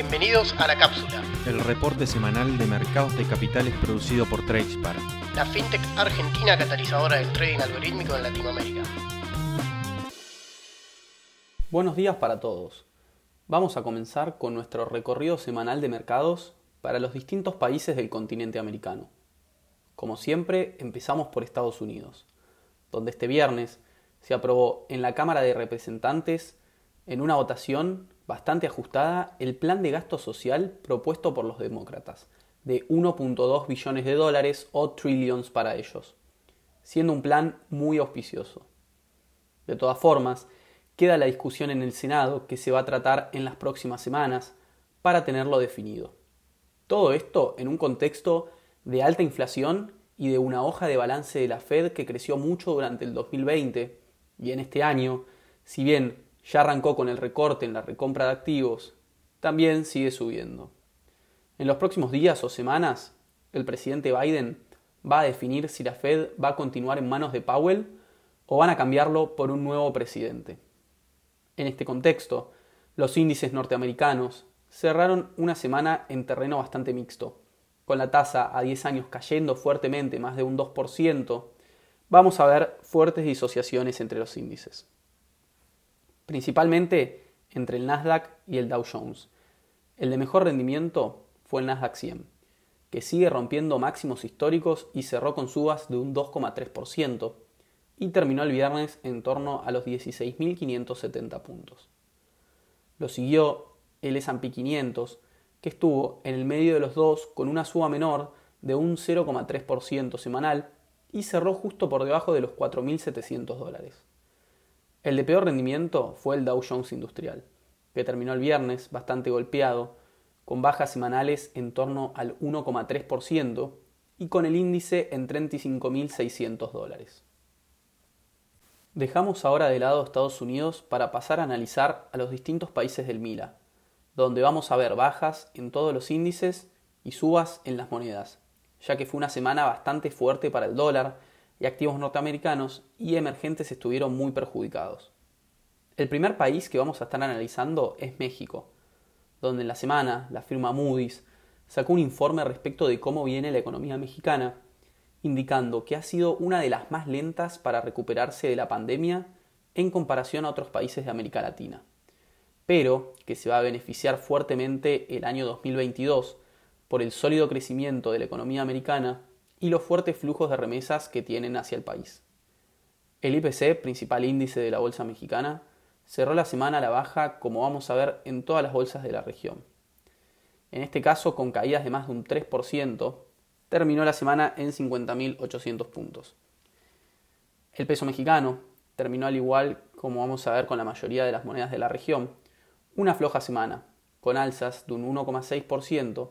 Bienvenidos a La Cápsula, el reporte semanal de mercados de capitales producido por Tradespar, la fintech argentina catalizadora del trading algorítmico en Latinoamérica. Buenos días para todos. Vamos a comenzar con nuestro recorrido semanal de mercados para los distintos países del continente americano. Como siempre, empezamos por Estados Unidos, donde este viernes se aprobó en la Cámara de Representantes en una votación bastante ajustada el plan de gasto social propuesto por los demócratas, de 1.2 billones de dólares o trillions para ellos, siendo un plan muy auspicioso. De todas formas, queda la discusión en el Senado que se va a tratar en las próximas semanas para tenerlo definido. Todo esto en un contexto de alta inflación y de una hoja de balance de la Fed que creció mucho durante el 2020 y en este año, si bien ya arrancó con el recorte en la recompra de activos, también sigue subiendo. En los próximos días o semanas, el presidente Biden va a definir si la Fed va a continuar en manos de Powell o van a cambiarlo por un nuevo presidente. En este contexto, los índices norteamericanos cerraron una semana en terreno bastante mixto. Con la tasa a 10 años cayendo fuertemente más de un 2%, vamos a ver fuertes disociaciones entre los índices principalmente entre el Nasdaq y el Dow Jones. El de mejor rendimiento fue el Nasdaq 100, que sigue rompiendo máximos históricos y cerró con subas de un 2,3% y terminó el viernes en torno a los 16.570 puntos. Lo siguió el S&P 500, que estuvo en el medio de los dos con una suba menor de un 0,3% semanal y cerró justo por debajo de los 4.700 dólares. El de peor rendimiento fue el Dow Jones Industrial, que terminó el viernes bastante golpeado, con bajas semanales en torno al 1,3% y con el índice en 35.600 dólares. Dejamos ahora de lado Estados Unidos para pasar a analizar a los distintos países del MILA, donde vamos a ver bajas en todos los índices y subas en las monedas, ya que fue una semana bastante fuerte para el dólar y activos norteamericanos y emergentes estuvieron muy perjudicados. El primer país que vamos a estar analizando es México, donde en la semana la firma Moody's sacó un informe respecto de cómo viene la economía mexicana, indicando que ha sido una de las más lentas para recuperarse de la pandemia en comparación a otros países de América Latina, pero que se va a beneficiar fuertemente el año 2022 por el sólido crecimiento de la economía americana y los fuertes flujos de remesas que tienen hacia el país. El IPC, principal índice de la bolsa mexicana, cerró la semana a la baja como vamos a ver en todas las bolsas de la región. En este caso, con caídas de más de un 3%, terminó la semana en 50.800 puntos. El peso mexicano terminó al igual como vamos a ver con la mayoría de las monedas de la región, una floja semana, con alzas de un 1,6%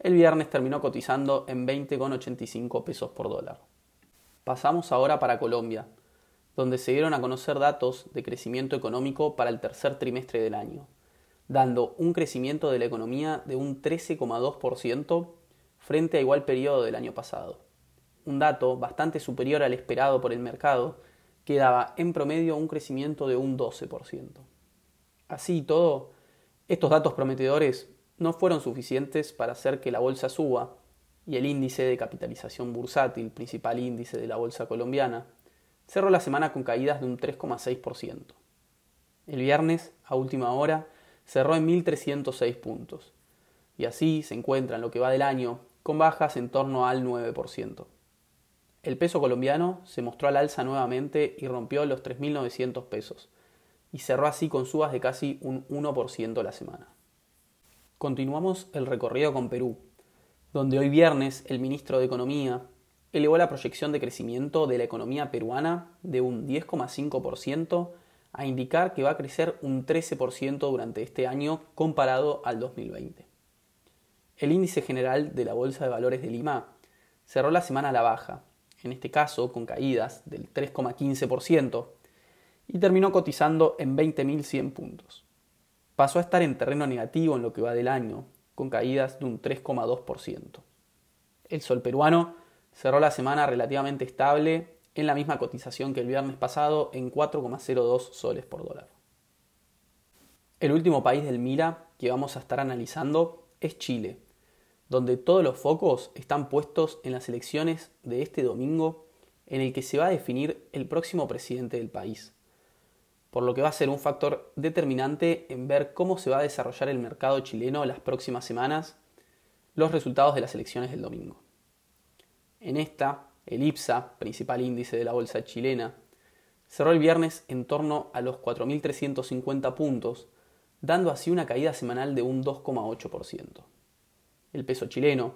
el viernes terminó cotizando en 20,85 pesos por dólar. Pasamos ahora para Colombia, donde se dieron a conocer datos de crecimiento económico para el tercer trimestre del año, dando un crecimiento de la economía de un 13,2% frente a igual periodo del año pasado. Un dato bastante superior al esperado por el mercado, que daba en promedio un crecimiento de un 12%. Así y todo, estos datos prometedores no fueron suficientes para hacer que la bolsa suba y el índice de capitalización bursátil, principal índice de la bolsa colombiana, cerró la semana con caídas de un 3,6%. El viernes, a última hora, cerró en 1.306 puntos, y así se encuentra en lo que va del año con bajas en torno al 9%. El peso colombiano se mostró al alza nuevamente y rompió los 3.900 pesos, y cerró así con subas de casi un 1% la semana. Continuamos el recorrido con Perú, donde hoy viernes el ministro de Economía elevó la proyección de crecimiento de la economía peruana de un 10,5% a indicar que va a crecer un 13% durante este año comparado al 2020. El índice general de la Bolsa de Valores de Lima cerró la semana a la baja, en este caso con caídas del 3,15%, y terminó cotizando en 20.100 puntos pasó a estar en terreno negativo en lo que va del año, con caídas de un 3,2%. El sol peruano cerró la semana relativamente estable en la misma cotización que el viernes pasado en 4,02 soles por dólar. El último país del Mira que vamos a estar analizando es Chile, donde todos los focos están puestos en las elecciones de este domingo en el que se va a definir el próximo presidente del país, por lo que va a ser un factor determinante en ver cómo se va a desarrollar el mercado chileno las próximas semanas, los resultados de las elecciones del domingo. En esta, el IPSA, principal índice de la bolsa chilena, cerró el viernes en torno a los 4.350 puntos, dando así una caída semanal de un 2,8%. El peso chileno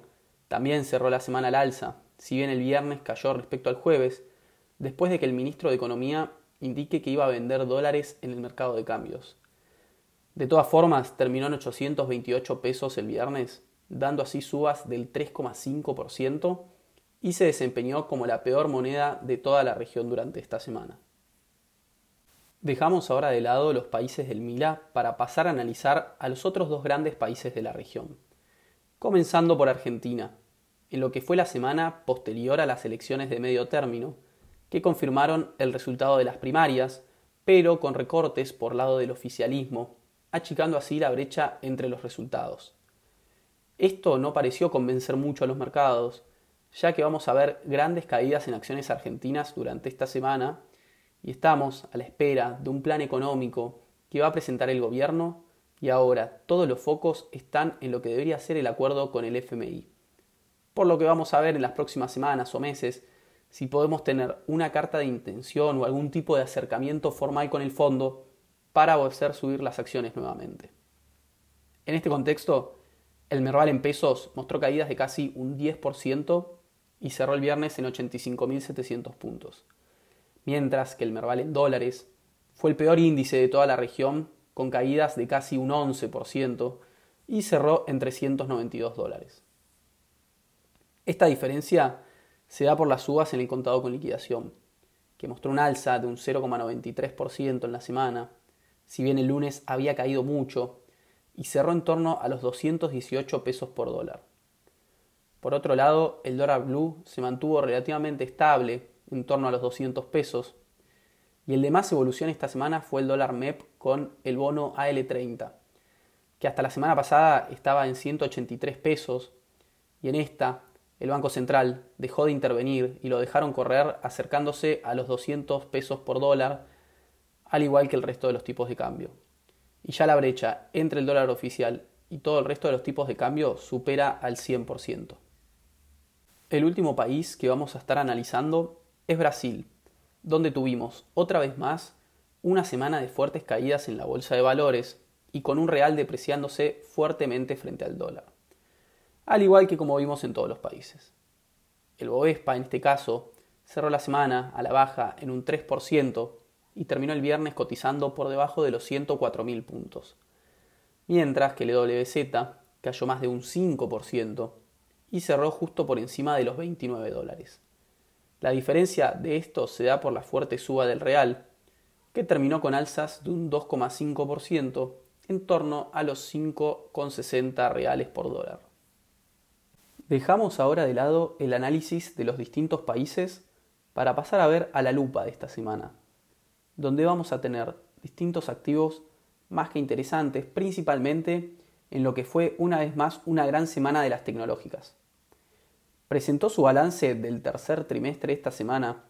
también cerró la semana al alza, si bien el viernes cayó respecto al jueves, después de que el ministro de Economía indique que iba a vender dólares en el mercado de cambios. De todas formas, terminó en 828 pesos el viernes, dando así subas del 3,5% y se desempeñó como la peor moneda de toda la región durante esta semana. Dejamos ahora de lado los países del Mila para pasar a analizar a los otros dos grandes países de la región, comenzando por Argentina, en lo que fue la semana posterior a las elecciones de medio término, que confirmaron el resultado de las primarias, pero con recortes por lado del oficialismo, achicando así la brecha entre los resultados. Esto no pareció convencer mucho a los mercados, ya que vamos a ver grandes caídas en acciones argentinas durante esta semana y estamos a la espera de un plan económico que va a presentar el gobierno y ahora todos los focos están en lo que debería ser el acuerdo con el FMI. Por lo que vamos a ver en las próximas semanas o meses si podemos tener una carta de intención o algún tipo de acercamiento formal con el fondo para hacer subir las acciones nuevamente. En este contexto, el Merval en pesos mostró caídas de casi un 10% y cerró el viernes en 85.700 puntos, mientras que el Merval en dólares fue el peor índice de toda la región con caídas de casi un 11% y cerró en 392 dólares. Esta diferencia se da por las subas en el contado con liquidación, que mostró un alza de un 0,93% en la semana, si bien el lunes había caído mucho y cerró en torno a los 218 pesos por dólar. Por otro lado, el dólar blue se mantuvo relativamente estable, en torno a los 200 pesos, y el de más evolución esta semana fue el dólar MEP con el bono AL30, que hasta la semana pasada estaba en 183 pesos, y en esta el Banco Central dejó de intervenir y lo dejaron correr acercándose a los 200 pesos por dólar, al igual que el resto de los tipos de cambio. Y ya la brecha entre el dólar oficial y todo el resto de los tipos de cambio supera al 100%. El último país que vamos a estar analizando es Brasil, donde tuvimos otra vez más una semana de fuertes caídas en la bolsa de valores y con un real depreciándose fuertemente frente al dólar al igual que como vimos en todos los países. El Bovespa, en este caso, cerró la semana a la baja en un 3% y terminó el viernes cotizando por debajo de los 104.000 puntos, mientras que el WZ cayó más de un 5% y cerró justo por encima de los 29 dólares. La diferencia de esto se da por la fuerte suba del real, que terminó con alzas de un 2,5% en torno a los 5,60 reales por dólar. Dejamos ahora de lado el análisis de los distintos países para pasar a ver a la lupa de esta semana, donde vamos a tener distintos activos más que interesantes, principalmente en lo que fue una vez más una gran semana de las tecnológicas. Presentó su balance del tercer trimestre esta semana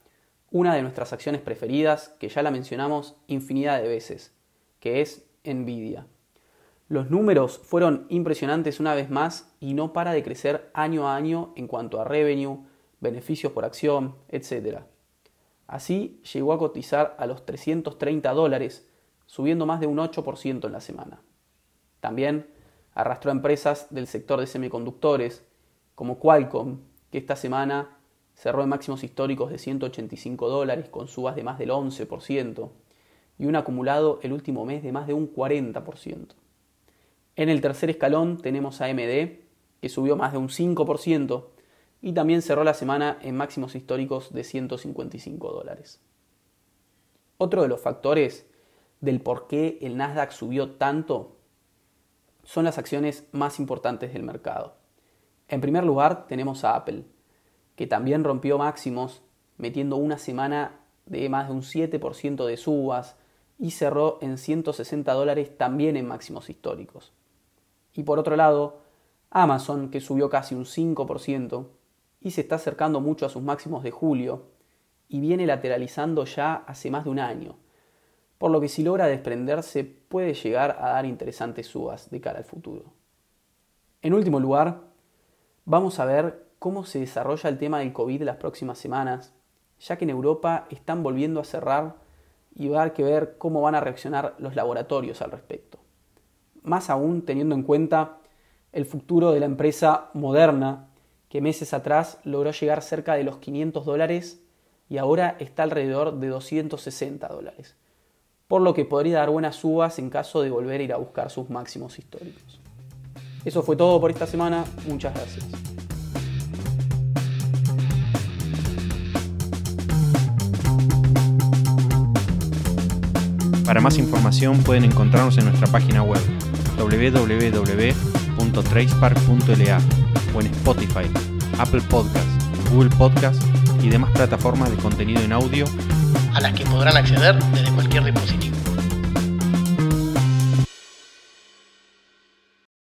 una de nuestras acciones preferidas, que ya la mencionamos infinidad de veces, que es Nvidia. Los números fueron impresionantes una vez más y no para de crecer año a año en cuanto a revenue, beneficios por acción, etc. Así llegó a cotizar a los 330 dólares, subiendo más de un 8% en la semana. También arrastró a empresas del sector de semiconductores, como Qualcomm, que esta semana cerró en máximos históricos de 185 dólares con subas de más del 11% y un acumulado el último mes de más de un 40%. En el tercer escalón tenemos a AMD, que subió más de un 5% y también cerró la semana en máximos históricos de 155 dólares. Otro de los factores del por qué el Nasdaq subió tanto son las acciones más importantes del mercado. En primer lugar tenemos a Apple, que también rompió máximos, metiendo una semana de más de un 7% de subas y cerró en 160 dólares también en máximos históricos. Y por otro lado, Amazon, que subió casi un 5% y se está acercando mucho a sus máximos de julio y viene lateralizando ya hace más de un año, por lo que si logra desprenderse puede llegar a dar interesantes subas de cara al futuro. En último lugar, vamos a ver cómo se desarrolla el tema del COVID las próximas semanas, ya que en Europa están volviendo a cerrar y va a haber que ver cómo van a reaccionar los laboratorios al respecto. Más aún teniendo en cuenta el futuro de la empresa Moderna, que meses atrás logró llegar cerca de los 500 dólares y ahora está alrededor de 260 dólares, por lo que podría dar buenas subas en caso de volver a ir a buscar sus máximos históricos. Eso fue todo por esta semana, muchas gracias. Para más información pueden encontrarnos en nuestra página web www.tracepark.la o en Spotify, Apple Podcasts, Google Podcasts y demás plataformas de contenido en audio a las que podrán acceder desde cualquier dispositivo.